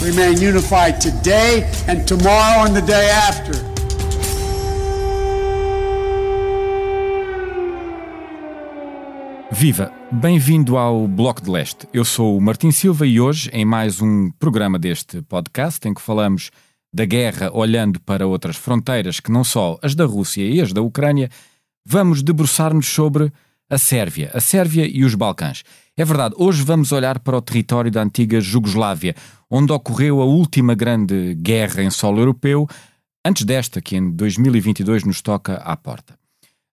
remain unified today and tomorrow and the day after. Viva! Bem-vindo ao Bloco de Leste. Eu sou o Martim Silva e hoje, em mais um programa deste podcast, em que falamos da guerra olhando para outras fronteiras que não só as da Rússia e as da Ucrânia, vamos debruçar-nos sobre a Sérvia, a Sérvia e os Balcãs. É verdade, hoje vamos olhar para o território da antiga Jugoslávia, onde ocorreu a última grande guerra em solo europeu, antes desta que em 2022 nos toca à porta.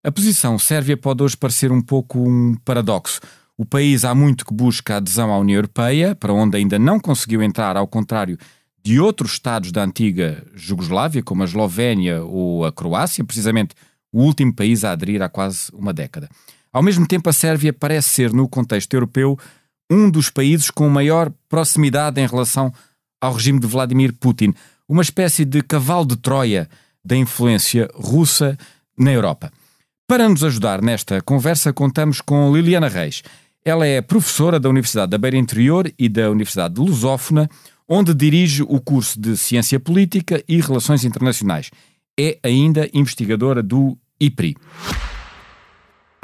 A posição sérvia pode hoje parecer um pouco um paradoxo. O país há muito que busca adesão à União Europeia, para onde ainda não conseguiu entrar, ao contrário de outros Estados da antiga Jugoslávia, como a Eslovénia ou a Croácia, precisamente o último país a aderir há quase uma década. Ao mesmo tempo, a Sérvia parece ser, no contexto europeu, um dos países com maior proximidade em relação ao regime de Vladimir Putin, uma espécie de cavalo de Troia da influência russa na Europa. Para nos ajudar nesta conversa, contamos com Liliana Reis. Ela é professora da Universidade da Beira Interior e da Universidade de Lusófona, onde dirige o curso de Ciência Política e Relações Internacionais. É ainda investigadora do IPRI.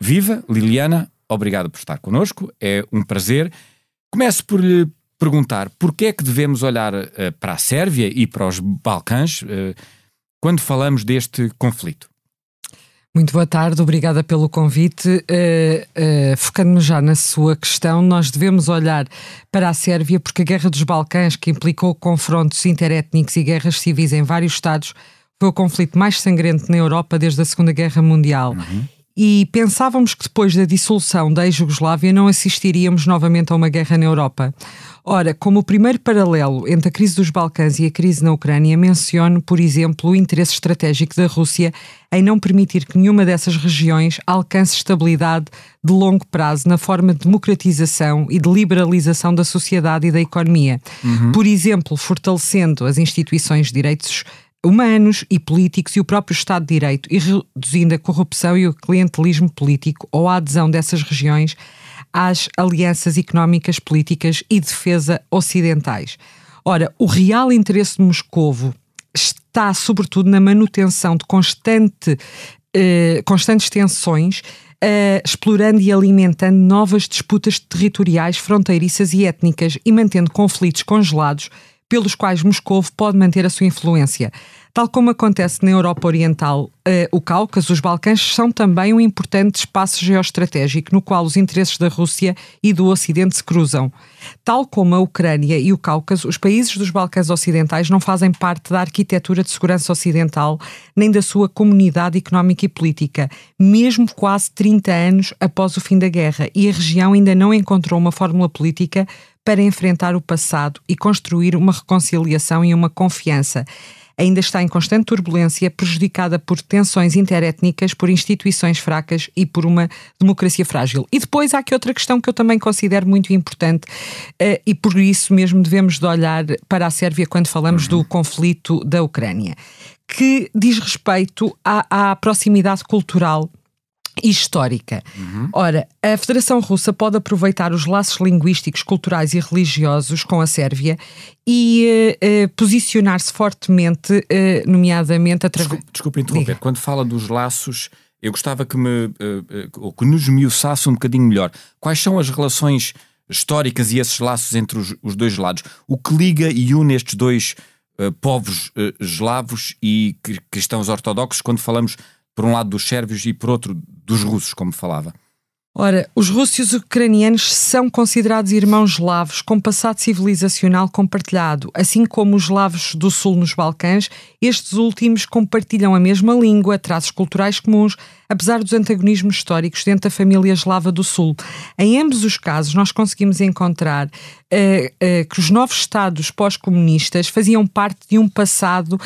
Viva, Liliana, obrigado por estar connosco, é um prazer. Começo por lhe perguntar porquê é que devemos olhar uh, para a Sérvia e para os Balcãs uh, quando falamos deste conflito. Muito boa tarde, obrigada pelo convite. Uh, uh, Focando-me já na sua questão, nós devemos olhar para a Sérvia porque a Guerra dos Balcãs, que implicou confrontos interétnicos e guerras civis em vários Estados, foi o conflito mais sangrento na Europa desde a Segunda Guerra Mundial. Uhum e pensávamos que depois da dissolução da ex-Jugoslávia não assistiríamos novamente a uma guerra na Europa. Ora, como o primeiro paralelo entre a crise dos Balcãs e a crise na Ucrânia, menciono, por exemplo, o interesse estratégico da Rússia em não permitir que nenhuma dessas regiões alcance estabilidade de longo prazo na forma de democratização e de liberalização da sociedade e da economia. Uhum. Por exemplo, fortalecendo as instituições de direitos humanos e políticos e o próprio Estado de Direito e reduzindo a corrupção e o clientelismo político ou a adesão dessas regiões às alianças económicas, políticas e defesa ocidentais. Ora, o real interesse de Moscovo está sobretudo na manutenção de constante, eh, constantes tensões Uh, explorando e alimentando novas disputas territoriais, fronteiriças e étnicas e mantendo conflitos congelados pelos quais Moscou pode manter a sua influência. Tal como acontece na Europa Oriental, uh, o Cáucaso, os Balcãs são também um importante espaço geoestratégico no qual os interesses da Rússia e do Ocidente se cruzam. Tal como a Ucrânia e o Cáucaso, os países dos Balcãs Ocidentais não fazem parte da arquitetura de segurança ocidental nem da sua comunidade económica e política, mesmo quase 30 anos após o fim da guerra, e a região ainda não encontrou uma fórmula política para enfrentar o passado e construir uma reconciliação e uma confiança ainda está em constante turbulência, prejudicada por tensões interétnicas, por instituições fracas e por uma democracia frágil. E depois há aqui outra questão que eu também considero muito importante uh, e por isso mesmo devemos de olhar para a Sérvia quando falamos do conflito da Ucrânia, que diz respeito à, à proximidade cultural histórica. Uhum. Ora, a Federação Russa pode aproveitar os laços linguísticos, culturais e religiosos com a Sérvia e uh, uh, posicionar-se fortemente, uh, nomeadamente através. Desculpe, desculpe interromper. Diga. Quando fala dos laços, eu gostava que me ou que nos miuçasse um bocadinho melhor. Quais são as relações históricas e esses laços entre os, os dois lados? O que liga e une estes dois povos eslavos e cristãos ortodoxos, quando falamos, por um lado, dos sérvios e por outro, dos russos, como falava? Ora, os russos e os ucranianos são considerados irmãos eslavos com passado civilizacional compartilhado, assim como os eslavos do sul nos Balcãs, estes últimos compartilham a mesma língua, traços culturais comuns, apesar dos antagonismos históricos dentro da família eslava do sul. Em ambos os casos, nós conseguimos encontrar uh, uh, que os novos Estados pós-comunistas faziam parte de um passado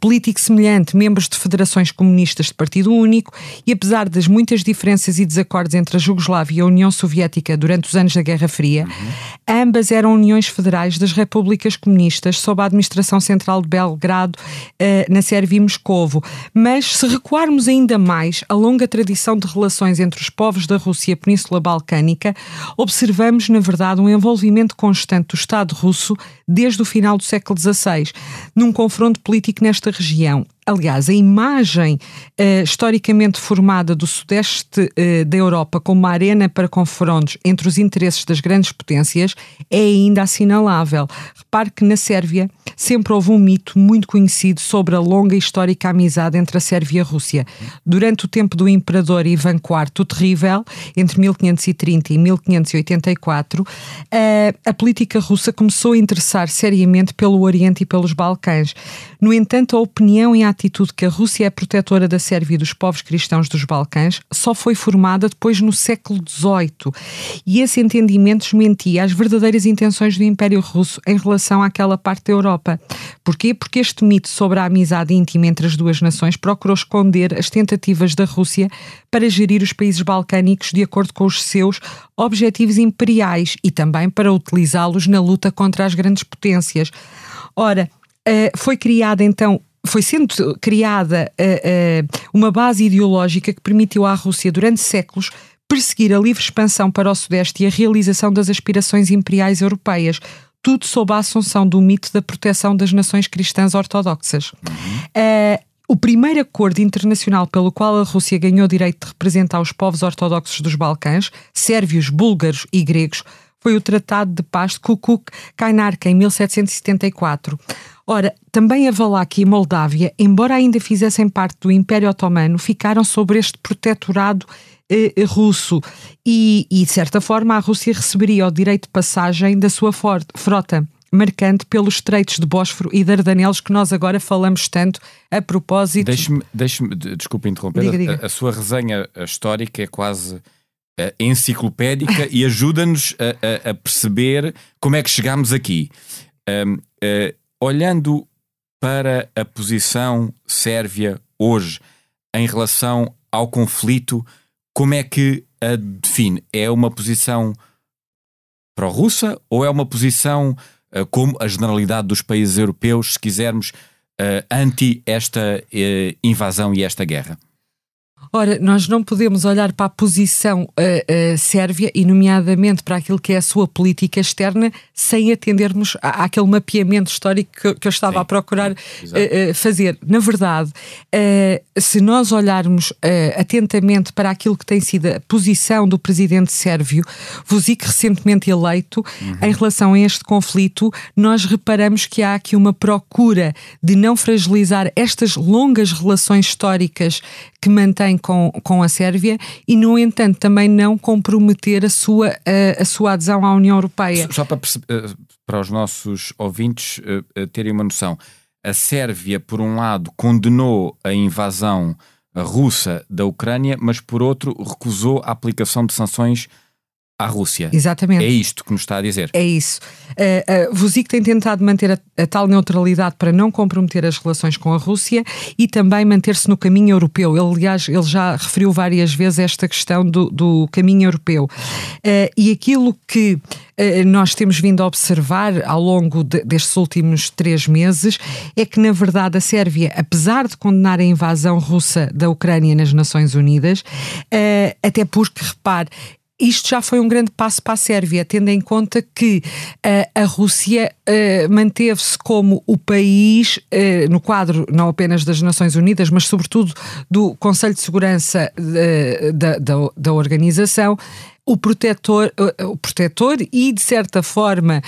político semelhante, membros de federações comunistas de partido único, e apesar das muitas diferenças e desacordos entre a Jugoslávia e a União Soviética durante os anos da Guerra Fria, uhum. ambas eram uniões federais das repúblicas comunistas sob a administração central de Belgrado, uh, na Sérvia e Moscovo. Mas se recuarmos ainda mais, a longa tradição de relações entre os povos da Rússia e a Península Balcânica, observamos, na verdade, um envolvimento constante do Estado russo desde o final do século XVI, num confronto político nesta região. Aliás, a imagem uh, historicamente formada do sudeste uh, da Europa como uma arena para confrontos entre os interesses das grandes potências é ainda assinalável. Repare que na Sérvia sempre houve um mito muito conhecido sobre a longa e histórica amizade entre a Sérvia e a Rússia. Durante o tempo do imperador Ivan IV o Terrível, entre 1530 e 1584, uh, eh, a política russa começou a interessar seriamente pelo Oriente e pelos Balcãs. No entanto, a opinião e a atitude que a Rússia é protetora da Sérvia e dos povos cristãos dos Balcãs só foi formada depois no século XVIII. E esse entendimento desmentia as verdadeiras intenções do Império Russo em relação àquela parte da Europa. Porquê? Porque este mito sobre a amizade íntima entre as duas nações procurou esconder as tentativas da Rússia para gerir os países balcânicos de acordo com os seus objetivos imperiais e também para utilizá-los na luta contra as grandes potências. Ora, eh, foi criada então foi sendo criada uh, uh, uma base ideológica que permitiu à Rússia, durante séculos, perseguir a livre expansão para o Sudeste e a realização das aspirações imperiais europeias, tudo sob a assunção do mito da proteção das nações cristãs ortodoxas. Uh, o primeiro acordo internacional pelo qual a Rússia ganhou o direito de representar os povos ortodoxos dos Balcãs, sérvios, búlgaros e gregos, foi o Tratado de Paz de Kukuk-Kainarka, em 1774. Ora, também a Valáquia e Moldávia, embora ainda fizessem parte do Império Otomano, ficaram sob este protetorado eh, russo e, e, de certa forma, a Rússia receberia o direito de passagem da sua frota marcante pelos estreitos de Bósforo e Dardanelos que nós agora falamos tanto a propósito. Deixe-me, deixe desculpe interromper, diga, diga. A, a, sua resenha histórica é quase uh, enciclopédica e ajuda-nos a, a, a, perceber como é que chegámos aqui. Um, uh, eh, olhando para a posição sérvia hoje em relação ao conflito, como é que a define? É uma posição pró-russa ou é uma posição uh, como a generalidade dos países europeus, se quisermos, uh, anti esta uh, invasão e esta guerra? Ora, nós não podemos olhar para a posição uh, uh, sérvia e, nomeadamente, para aquilo que é a sua política externa, sem atendermos à, àquele mapeamento histórico que, que eu estava Sim. a procurar uh, fazer. Na verdade, se nós olharmos atentamente para aquilo que tem sido a posição do presidente sérvio, Vucic, recentemente eleito, uhum. em relação a este conflito, nós reparamos que há aqui uma procura de não fragilizar estas longas relações históricas que mantém com, com a Sérvia e, no entanto, também não comprometer a sua, a, a sua adesão à União Europeia. Só para, eh, para os nossos ouvintes uh, terem uma noção, a Sérvia, por um lado, condenou a invasão russa da Ucrânia, mas por outro, recusou a aplicação de sanções à Rússia. Exatamente. É isto que nos está a dizer. É isso. Uh, uh, tem tentado manter a, a, tal neutralidade para não comprometer as relações com a Rússia e também manter-se no caminho europeu. Ele, aliás, ele já referiu várias vezes esta questão do, do caminho europeu. Uh, e aquilo que nós temos vindo a observar ao longo de, destes últimos três meses é que, na verdade, a Sérvia, apesar de condenar a invasão russa da Ucrânia nas Nações Unidas, até porque, repare, isto já foi um grande passo para a Sérvia, tendo em conta que uh, a Rússia uh, manteve-se como o país, uh, no quadro não apenas das Nações Unidas, mas sobretudo do Conselho de Segurança da, da, da organização, o protetor, o protetor e, de certa forma,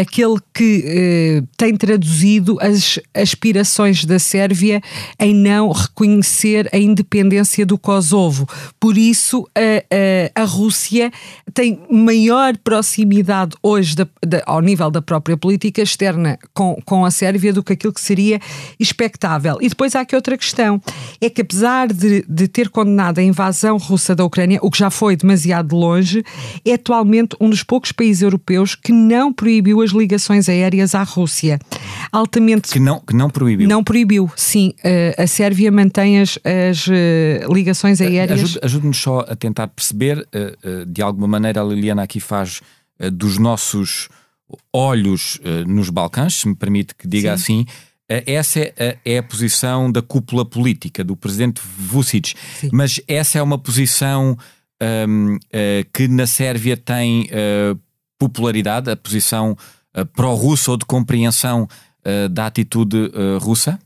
aquele que eh, tem traduzido as aspirações da Sérvia em não reconhecer a independência do Kosovo. Por isso, a, a, a Rússia tem maior proximidade hoje da, da, ao nível da própria política externa com, com a Sérvia do que aquilo que seria expectável. E depois há aqui outra questão: é que apesar de, de ter condenado a invasão russa da Ucrânia, o que já foi demasiado longe, longe, é atualmente um dos poucos países europeus que não proibiu as ligações aéreas à Rússia. Altamente. Que não, que não proibiu. Não proibiu, sim. Eh, a Sérvia mantém as, as eh, ligações aéreas. Ajude-nos ajude só a tentar perceber, eh, de alguma maneira, a Liliana aqui faz dos nossos olhos nos Balcãs, se me permite que diga sim. assim. Essa é, é a, posição da cúpula política do presidente Vucic, Sim. mas essa é uma posição um, uh, que na Sérvia tem uh, popularidade, a posição uh, pró-russa ou de compreensão da atitude russa?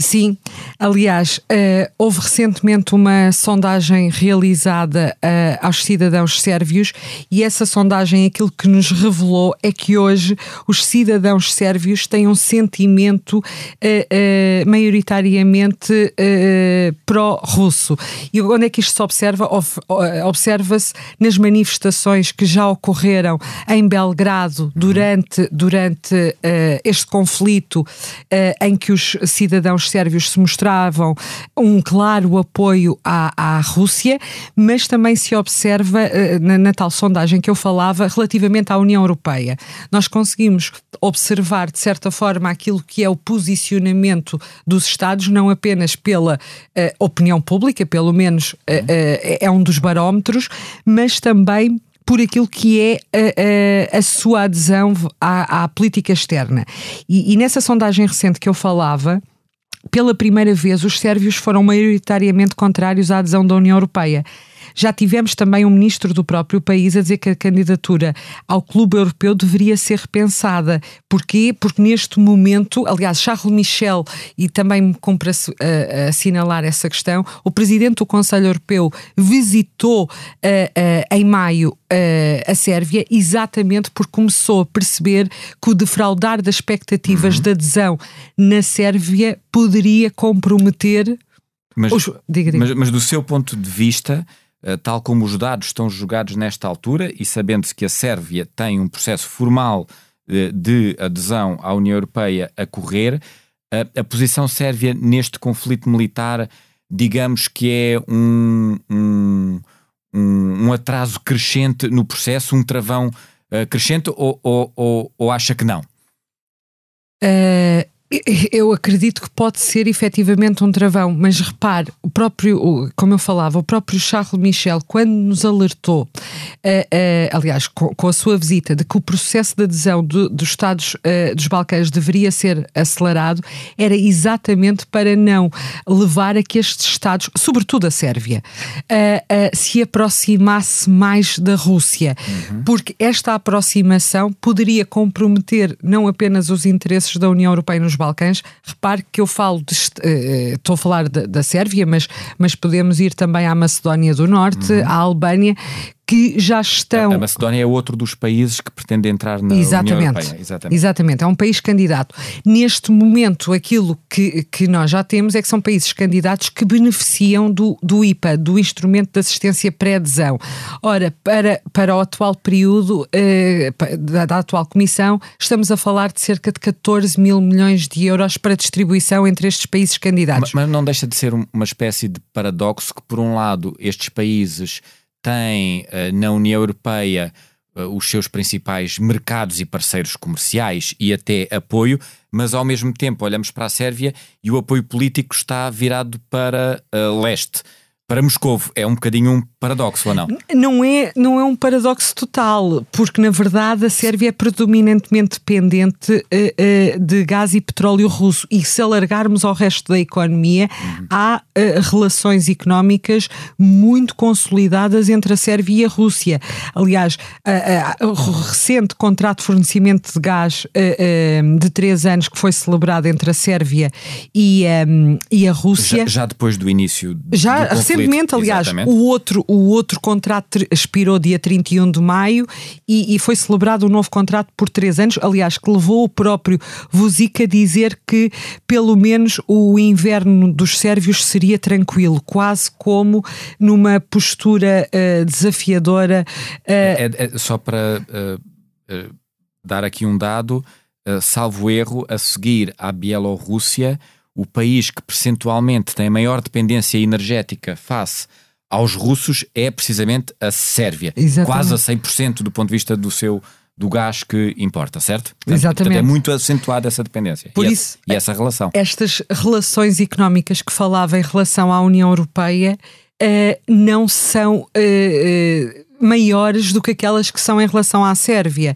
Sim, aliás, uh, houve recentemente uma sondagem realizada uh, aos cidadãos sérvios e essa sondagem aquilo que nos revelou é que hoje os cidadãos sérvios têm um sentimento uh, maioritariamente pró-russo. E onde é que isto se observa? Observa-se nas manifestações que já ocorreram em Belgrado durante, durante este conflito em que os cidadãos sérvios se mostravam um claro apoio à, à Rússia, mas também se observa eh, na, na tal sondagem que eu falava relativamente à União Europeia. Nós conseguimos observar, de certa forma, aquilo que é o posicionamento dos Estados, não apenas pela uh, opinião pública, pelo menos uh, uh, é um dos barómetros, mas também por aquilo que é a, a, a sua adesão à, à política externa. E, e, nessa sondagem recente que eu falava, pela primeira vez, os sérvios foram maioritariamente contrários à adesão da União Europeia. Já tivemos também um ministro do próprio país a dizer que a candidatura ao Clube Europeu deveria ser repensada. Porquê? Porque neste momento, aliás, Charles Michel, e também me cumpre uh, assinalar essa questão, o presidente do Conselho Europeu visitou uh, uh, em maio a Sérvia exatamente porque começou a perceber que o defraudar das expectativas uhum. de adesão na Sérvia poderia comprometer. Mas, os... diga, diga. Mas, mas do seu ponto de vista, eh, tal como os dados estão julgados nesta altura e sabendo-se que a Sérvia tem um processo formal eh, de adesão à União Europeia a correr, a, a posição sérvia neste conflito militar, digamos que é um, um, um, um atraso crescente no processo, um travão uh, crescente, ou, ou, ou, ou, acha que não? Uh, eu acredito que pode ser efetivamente um travão, mas repare, o próprio, como eu falava, o próprio Charles Michel, quando nos alertou, uh, uh, aliás, com, com, a sua visita, de que o processo de adesão do, dos Estados uh, dos Balcãs deveria ser acelerado, era exatamente para não levar a que estes Estados, sobretudo a Sérvia, se aproximasse mais da Rússia, uhum. porque esta aproximação poderia comprometer não apenas os interesses da União Europeia nos Balcãs, repare que eu falo, de, uh, estou a falar da, da Sérvia, mas, mas podemos ir também à Macedónia do Norte, uhum. à Albânia, que já estão. A Macedónia é outro dos países que pretende entrar na Exatamente. União Europeia. Exatamente. Exatamente, é um país candidato. Neste momento, aquilo que, que nós já temos é que são países candidatos que beneficiam do, do IPA, do Instrumento de Assistência Pré-Adesão. Ora, para, para o atual período eh, da, da, atual Comissão, estamos a falar de cerca de 14 mil milhões de euros para distribuição entre estes países candidatos. Mas, mas não deixa de ser uma espécie de paradoxo que, por um lado, estes países tem uh, na União Europeia uh, os seus principais mercados e parceiros comerciais e até apoio, mas ao mesmo tempo olhamos para a Sérvia e o apoio político está virado para uh, leste para Moscou. É um bocadinho um paradoxo, ou não? Não é, não é um paradoxo total, porque na verdade a Sérvia é predominantemente dependente uh, uh, de gás e petróleo russo e se alargarmos ao resto da economia, uhum. há uh, relações económicas muito consolidadas entre a Sérvia e a Rússia. Aliás, o recente contrato de fornecimento de gás de três anos que foi celebrado entre a Sérvia e, um, e a Rússia. Já, já, depois do início já, do conflito, recentemente, aliás, o outro, o outro contrato expirou dia 31 de maio e, e, foi celebrado um novo contrato por três anos, aliás, que levou o próprio Vuzic a dizer que pelo menos o inverno dos sérvios seria tranquilo, quase como numa postura uh, desafiadora. Uh... É, é, só para uh, dar aqui um dado, salvo erro, a seguir à Bielorrússia o país que percentualmente tem maior dependência energética face aos russos é precisamente a Sérvia. Exatamente. Quase a 100% do ponto de vista do seu do gás que importa, certo? Portanto, Exatamente. Portanto, é muito acentuada essa dependência Por e, isso, e essa relação. Estas relações económicas que falava em relação à União Europeia uh, não são uh, uh, maiores do que aquelas que são em relação à Sérvia,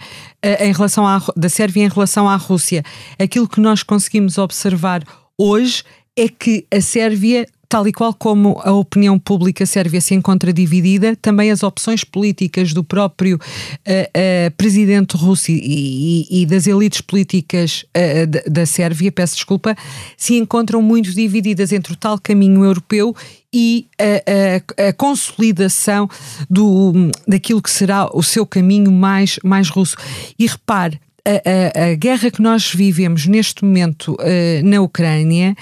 em relação à, da Sérvia em relação à Rússia. Aquilo que nós conseguimos observar hoje é que a Sérvia tal e qual como a opinião pública sérvia se encontra dividida, também as opções políticas do próprio uh, uh, presidente russo e, e, das elites políticas uh, da, da Sérvia, peço desculpa, se encontram muito divididas entre o tal caminho europeu e a, a, a, consolidação do, daquilo que será o seu caminho mais, mais russo. E repare, a, a, a, guerra que nós vivemos neste momento uh, na Ucrânia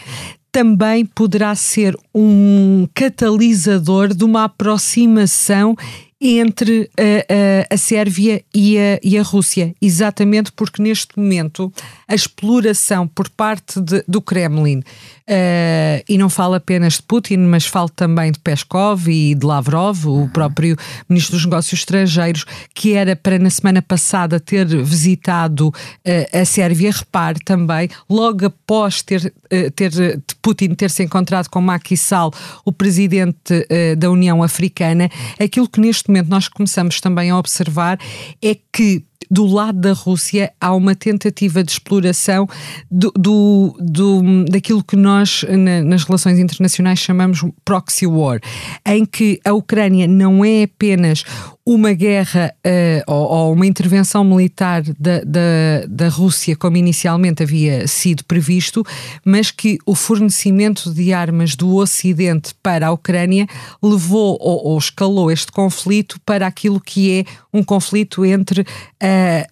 também poderá ser um catalisador de uma aproximação entre a, a, a Sérvia e a, e a, Rússia, exatamente porque neste momento a exploração por parte de, do Kremlin Uh, e não falo apenas de Putin, mas falo também de Peskov e de Lavrov, o próprio ministro dos Negócios Estrangeiros, que era para na semana passada ter visitado uh, a Sérvia. Repare também, logo após ter, uh, ter Putin ter se encontrado com Macky Sall, o presidente da União Africana, aquilo que neste momento nós começamos também a observar é que do lado da Rússia há uma tentativa de exploração do, do, do daquilo que nós na, nas relações internacionais chamamos proxy war, em que a Ucrânia não é apenas uma guerra uh, ou, ou, uma intervenção militar da, da, da Rússia, como inicialmente havia sido previsto, mas que o fornecimento de armas do Ocidente para a Ucrânia levou ou, ou escalou este conflito para aquilo que é um conflito entre a,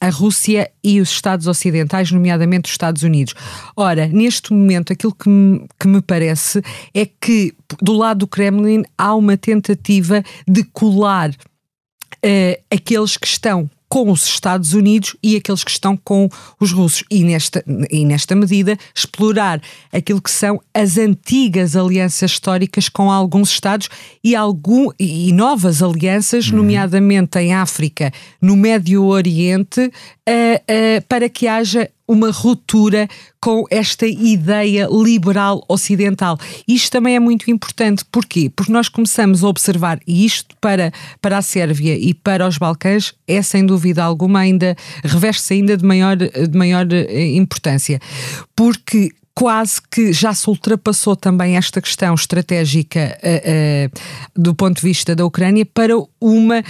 a, a Rússia e os Estados Ocidentais, nomeadamente os Estados Unidos. Ora, neste momento, aquilo que me, que me parece é que do lado do Kremlin há uma tentativa de colar uh, aqueles que estão com os Estados Unidos e aqueles que estão com os russos. E nesta, e nesta medida, explorar aquilo que são as antigas alianças históricas com alguns Estados e, algum, e novas alianças, uhum. nomeadamente em África, no Médio Oriente, uh, uh, para que haja uma ruptura com esta ideia liberal ocidental. Isto também é muito importante. Porquê? Porque nós começamos a observar, e isto para, para a Sérvia e para os Balcãs é sem dúvida alguma ainda, reveste-se ainda de maior, de maior eh, importância. Porque quase que já se ultrapassou também esta questão estratégica uh, uh, do ponto de vista da Ucrânia para uma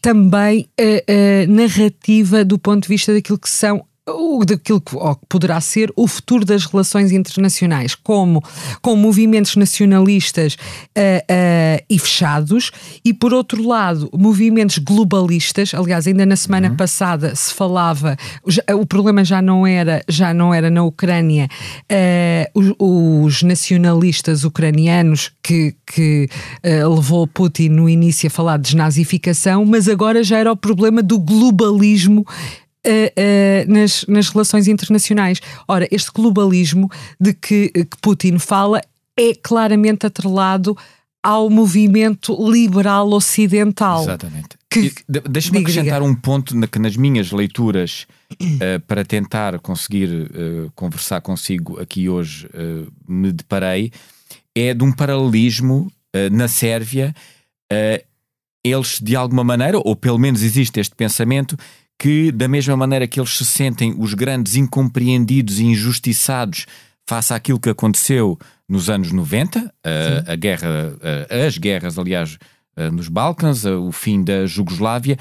também uh, narrativa do ponto de vista daquilo que são o, daquilo que, poderá ser o futuro das relações internacionais, como com movimentos nacionalistas uh, uh, e fechados, e por outro lado, movimentos globalistas. Aliás, ainda na semana uhum. passada se falava, já, o problema já não era, já não era na Ucrânia, uh, os, os, nacionalistas ucranianos que, que levou Putin no início a falar de desnazificação, mas agora já era o problema do globalismo uh, uh, nas, nas relações internacionais. Ora, este globalismo de que, que Putin fala é claramente atrelado ao movimento liberal ocidental. Exatamente. Deixa-me acrescentar diga. um ponto na, que nas minhas leituras uh, para tentar conseguir uh, conversar consigo aqui hoje uh, me deparei é de um paralelismo na Sérvia eles de alguma maneira, ou pelo menos existe este pensamento que, da mesma maneira que eles se sentem os grandes incompreendidos e injustiçados face àquilo que aconteceu nos anos 90, a, a guerra, a, as guerras, aliás, nos Balcãs, o fim da Jugoslávia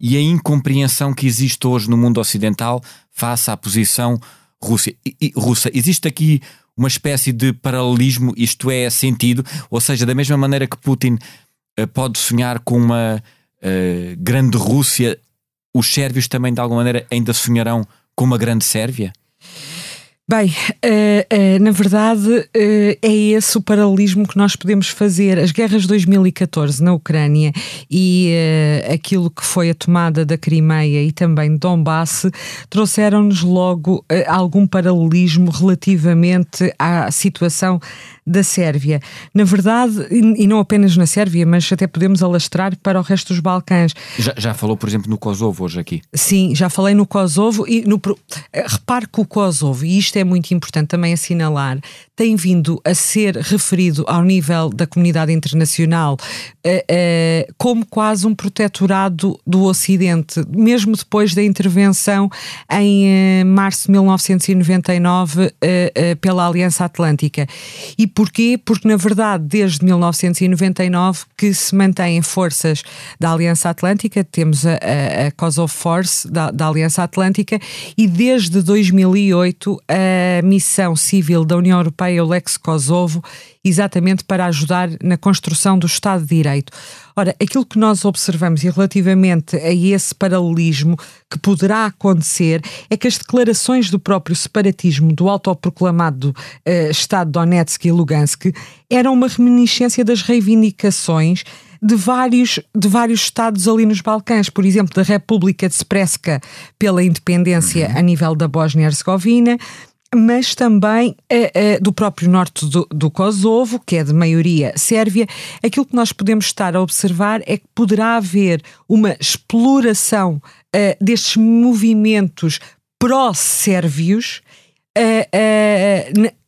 e a incompreensão que existe hoje no mundo ocidental face à posição Rússia, e, russa. Existe aqui uma espécie de paralelismo, isto é, sentido, ou seja, da mesma maneira que Putin pode sonhar com uma grande Rússia. Os sérvios também, de alguma maneira, ainda sonharão com uma grande Sérvia? Bem, uh, uh, na verdade uh, é esse o paralelismo que nós podemos fazer. As guerras de 2014 na Ucrânia e aquilo que foi a tomada da Crimeia e também de Donbass trouxeram-nos logo algum paralelismo relativamente à situação da Sérvia. Na verdade, e não apenas na Sérvia, mas até podemos alastrar para o resto dos Balcãs. Já, já falou, por exemplo, no Kosovo hoje aqui? Sim, já falei no Kosovo e no, repare que o Kosovo, e isto é muito importante também assinalar, tem vindo a ser referido ao nível da comunidade internacional uh, uh, como quase um protetorado do Ocidente, mesmo depois da intervenção em uh, março de 1999 pela Aliança Atlântica. E porquê? Porque, na verdade, desde 1999 que se mantêm forças da Aliança Atlântica, temos a, a, a Kosovo Force da, da Aliança Atlântica, e desde 2008 a missão civil da União Europeia o Lex Kosovo, exatamente para ajudar na construção do Estado de Direito. Ora, aquilo que nós observamos e relativamente a esse paralelismo que poderá acontecer é que as declarações do próprio separatismo do autoproclamado uh, Estado Donetsk e Lugansk eram uma reminiscência das reivindicações de vários, de vários estados ali nos Balcãs, por exemplo, da República de Spreska pela independência a nível da Bósnia-Herzegovina, mas também uh, uh, do próprio norte do, do, Kosovo, que é de maioria sérvia. Aquilo que nós podemos estar a observar é que poderá haver uma exploração uh, destes movimentos pró-sérvios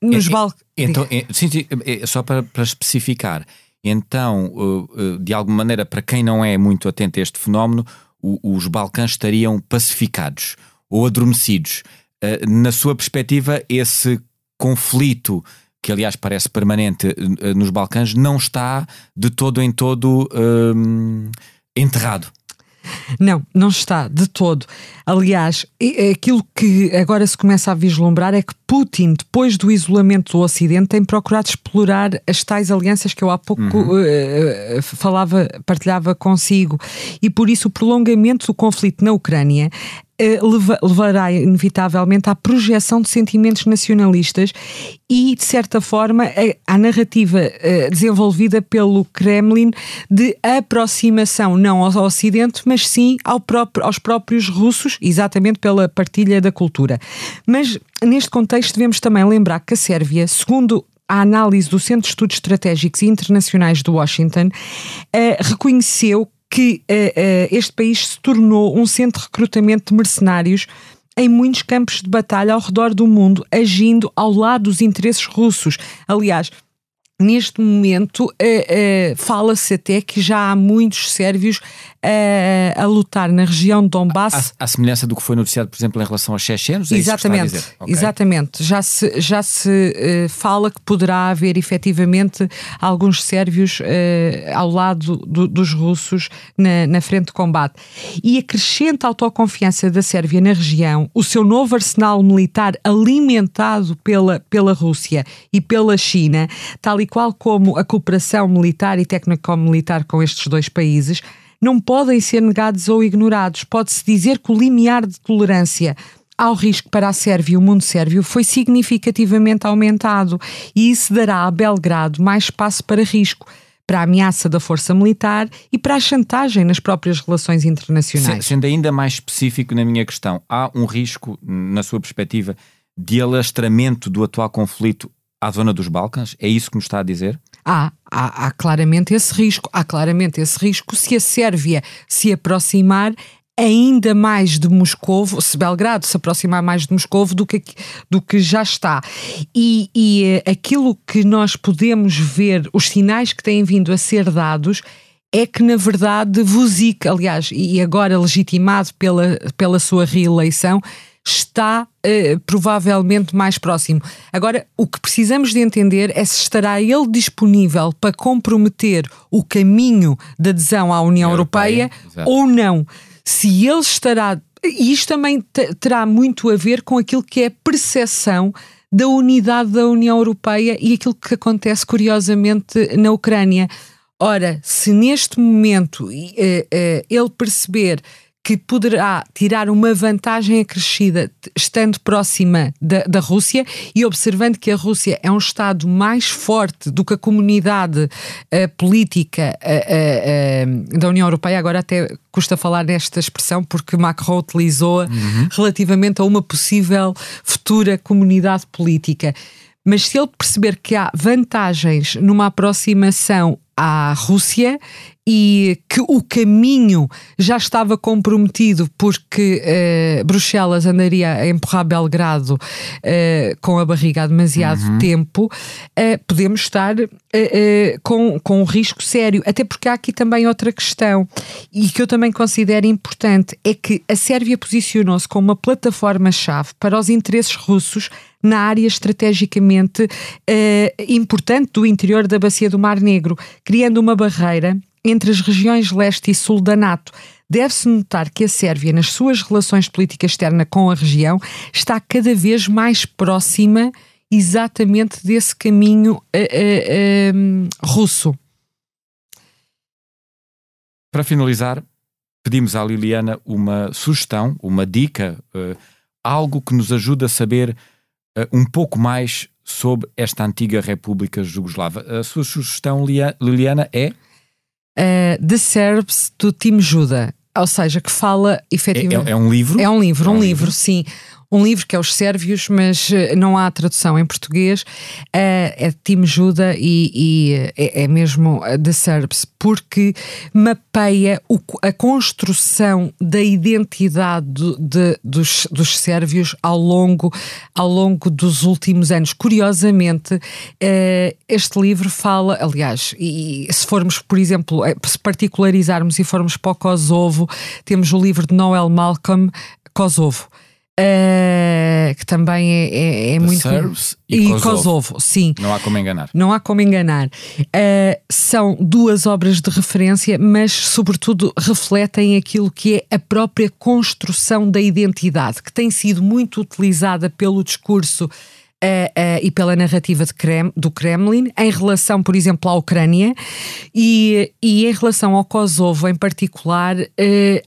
nos Balcãs. Então, sim, sim, só para, para especificar, então, de alguma maneira, para quem não é muito atento a este fenómeno, os Balcãs estariam pacificados ou adormecidos. Eh, na sua perspectiva, esse conflito, que aliás parece permanente uh, nos Balcãs, não está de todo em todo uh, enterrado. Não, não está de todo. Aliás, aquilo que agora se começa a vislumbrar é que Putin, depois do isolamento do Ocidente, tem procurado explorar as tais alianças que eu há pouco uhum. uh, falava, partilhava consigo. E por isso o prolongamento do conflito na Ucrânia eh, levará inevitavelmente à projeção de sentimentos nacionalistas e, de certa forma, à narrativa eh, desenvolvida pelo Kremlin de aproximação não ao Ocidente, mas sim ao próprio, aos próprios russos, exatamente pela partilha da cultura. Mas, neste contexto, devemos também lembrar que a Sérvia, segundo a análise do Centro de Estudos Estratégicos e Internacionais de Washington, eh, reconheceu que uh, uh, este país se tornou um centro de recrutamento de mercenários em muitos campos de batalha ao redor do mundo, agindo ao lado dos interesses russos. Aliás, neste momento uh, uh, fala-se até que já há muitos sérvios uh, a lutar na região de Donbass. À, semelhança do que foi noticiado, por exemplo, em relação aos chechenos? É exatamente, okay. exatamente. Já se, já se fala que poderá haver efetivamente alguns sérvios ao lado do, dos russos na, na frente de combate. E a crescente autoconfiança da Sérvia na região, o seu novo arsenal militar alimentado pela, pela Rússia e pela China, tal e qual como a cooperação militar e técnico-militar com estes dois países, não podem ser negados ou ignorados. Pode-se dizer que o limiar de tolerância ao risco para a Sérvia e o mundo sérvio foi significativamente aumentado e isso dará a Belgrado mais espaço para risco para a ameaça da força militar e para a chantagem nas próprias relações internacionais. Sendo ainda mais específico na minha questão, há um risco, na sua perspectiva, de alastramento do atual conflito à zona dos Balcãs? É isso que nos está a dizer? Há, há, há claramente esse risco. Há claramente esse risco se a Sérvia se aproximar ainda mais de Moscovo, se Belgrado se aproximar mais de Moscovo do que, do que já está. E, e eh, aquilo que nós podemos ver, os sinais que têm vindo a ser dados, é que, na verdade, Vucic, aliás, e agora legitimado pela, pela sua reeleição, está uh, provavelmente mais próximo. Agora, o que precisamos de entender é se estará ele disponível para comprometer o caminho de adesão à União Europeia, Europeia ou não. Se ele estará. E isto também terá muito a ver com aquilo que é a percepção da unidade da União Europeia e aquilo que acontece curiosamente na Ucrânia. Ora, se neste momento uh, uh, ele perceber que poderá tirar uma vantagem acrescida estando próxima da, da, Rússia e observando que a Rússia é um Estado mais forte do que a comunidade uh, política uh, uh, da União Europeia. Agora, até custa falar nesta expressão porque Macron utilizou-a uhum. relativamente a uma possível futura comunidade política. Mas se ele perceber que há vantagens numa aproximação à Rússia e que o caminho já estava comprometido porque uh, Bruxelas andaria a empurrar Belgrado uh, com a barriga há demasiado uhum. tempo, uh, podemos estar com, com um risco sério. Até porque há aqui também outra questão e que eu também considero importante: é que a Sérvia posicionou-se como uma plataforma-chave para os interesses russos na área estrategicamente importante do interior da Bacia do Mar Negro, criando uma barreira entre as regiões leste e sul da NATO. Deve-se notar que a Sérvia, nas suas relações de política externa com a região, está cada vez mais próxima exatamente desse caminho uh, uh, uh, russo. Para finalizar, pedimos à Liliana uma sugestão, uma dica, algo que nos ajude a saber um pouco mais sobre esta antiga República Jugoslava. A sua sugestão, Liliana, é? uh, The Serbs do Tim Juda. Ou seja, que fala efetivamente. É, é, é um livro? É um livro, é um, um livro, livro, sim um livro que é Os Sérvios, mas eh, não há tradução em português. Uh, é Tim Juda e, e é, é, mesmo The Serbs, porque mapeia o, a construção da identidade de, dos, dos sérvios ao longo, ao longo dos últimos anos. Curiosamente, este livro fala, aliás, e se formos, por exemplo, se particularizarmos e formos para o Kosovo, temos o livro de Noel Malcolm, Kosovo. Uh, que também é, é, é muito. Serbs e, e Kosovo. Kosovo. sim. Não há como enganar. Não há como enganar. Uh, são duas obras de referência, mas, sobretudo, refletem aquilo que é a própria construção da identidade, que tem sido muito utilizada pelo discurso uh, e pela narrativa Krem, do Kremlin em relação, por exemplo, à Ucrânia e, e em relação ao Kosovo em particular, uh,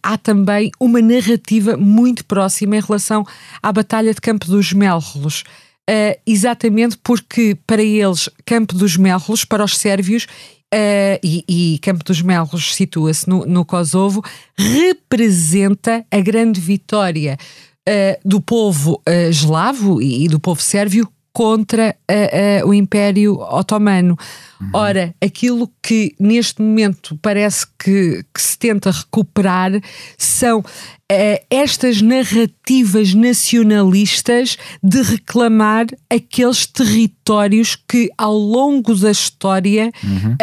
há também uma narrativa muito próxima em relação à Batalha de Campo dos Melros. Uh, exatamente porque para eles Campo dos Melros, para os sérvios, uh, e, e, Campo dos Melros situa-se no, no Kosovo, representa a grande vitória uh, do povo uh, eslavo e, e, do povo sérvio contra uh, o Império Otomano. Uhum. Ora, aquilo que neste momento parece que, que se tenta recuperar são estas narrativas nacionalistas de reclamar aqueles territórios que ao longo da história uhum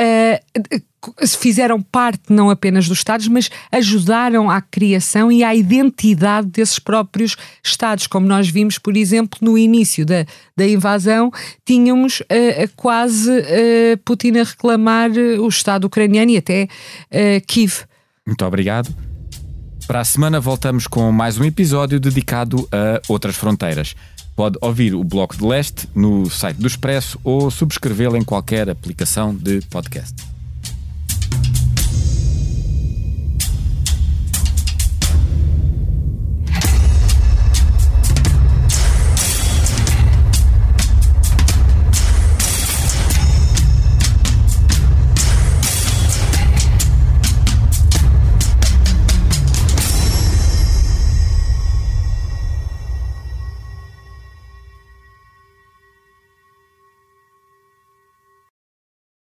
fizeram parte não apenas dos Estados, mas ajudaram à criação e à identidade desses próprios Estados. Como nós vimos, por exemplo, no início da, da invasão, tínhamos uh, quase uh, Putin a reclamar o Estado ucraniano e até uh, Kiev. Muito obrigado. Para a semana voltamos com mais um episódio dedicado a outras fronteiras. Pode ouvir o Bloco de Leste no site do Expresso ou subscrevê-lo em qualquer aplicação de podcast. thank you